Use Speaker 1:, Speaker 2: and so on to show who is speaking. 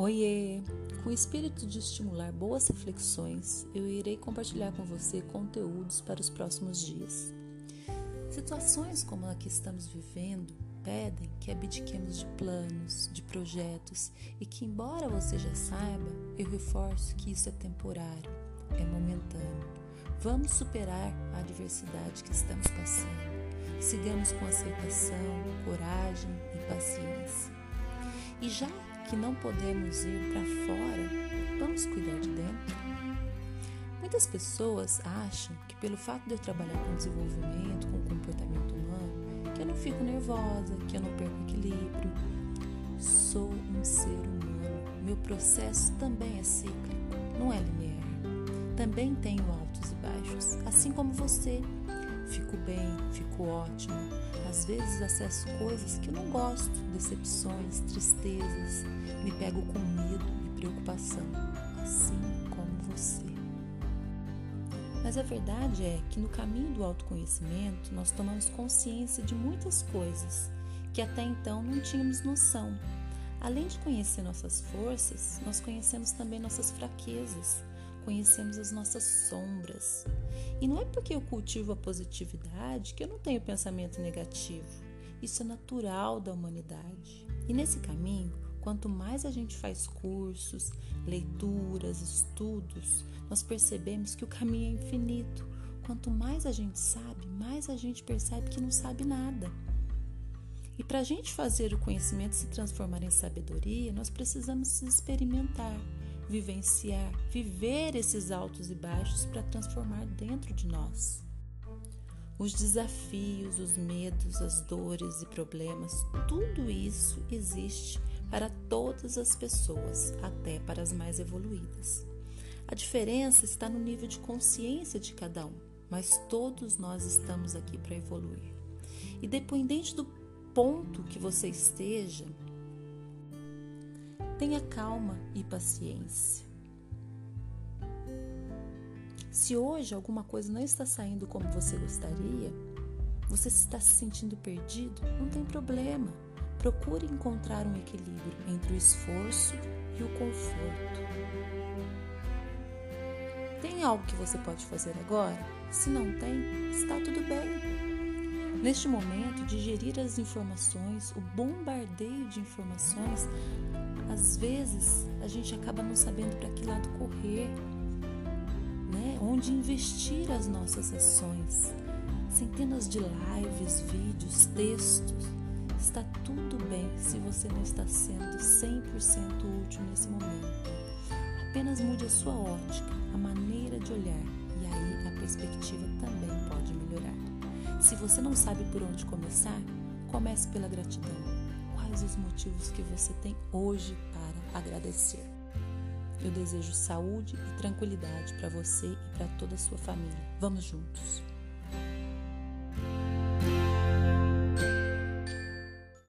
Speaker 1: Oiê! Com o espírito de estimular boas reflexões, eu irei compartilhar com você conteúdos para os próximos dias. Situações como a que estamos vivendo pedem que abdiquemos de planos, de projetos e que, embora você já saiba, eu reforço que isso é temporário, é momentâneo. Vamos superar a adversidade que estamos passando. Sigamos com aceitação, coragem e paciência. E já que não podemos ir para fora, vamos cuidar de dentro? Muitas pessoas acham que pelo fato de eu trabalhar com desenvolvimento, com comportamento humano, que eu não fico nervosa, que eu não perco equilíbrio. Sou um ser humano. Meu processo também é cíclico, não é linear. Também tenho altos e baixos, assim como você. Fico bem, fico ótimo. Às vezes acesso coisas que eu não gosto, decepções, tristezas, me pego com medo e preocupação, assim como você. Mas a verdade é que no caminho do autoconhecimento nós tomamos consciência de muitas coisas que até então não tínhamos noção. Além de conhecer nossas forças, nós conhecemos também nossas fraquezas, conhecemos as nossas sombras. E não é porque eu cultivo a positividade que eu não tenho pensamento negativo. Isso é natural da humanidade. E nesse caminho, quanto mais a gente faz cursos, leituras, estudos, nós percebemos que o caminho é infinito. Quanto mais a gente sabe, mais a gente percebe que não sabe nada. E para a gente fazer o conhecimento se transformar em sabedoria, nós precisamos experimentar, vivenciar, viver esses altos e baixos para transformar dentro de nós. Os desafios, os medos, as dores e problemas, tudo isso existe para todas as pessoas, até para as mais evoluídas. A diferença está no nível de consciência de cada um, mas todos nós estamos aqui para evoluir. E dependente do ponto que você esteja, Tenha calma e paciência. Se hoje alguma coisa não está saindo como você gostaria, você está se sentindo perdido, não tem problema. Procure encontrar um equilíbrio entre o esforço e o conforto. Tem algo que você pode fazer agora? Se não tem, está tudo bem. Neste momento, digerir as informações, o bombardeio de informações, às vezes a gente acaba não sabendo para que lado correr, né? onde investir as nossas ações. Centenas de lives, vídeos, textos. Está tudo bem se você não está sendo 100% útil nesse momento. Apenas mude a sua ótica, a maneira de olhar, e aí a perspectiva também. Se você não sabe por onde começar, comece pela gratidão quais os motivos que você tem hoje para agradecer. Eu desejo saúde e tranquilidade para você e para toda a sua família. Vamos juntos!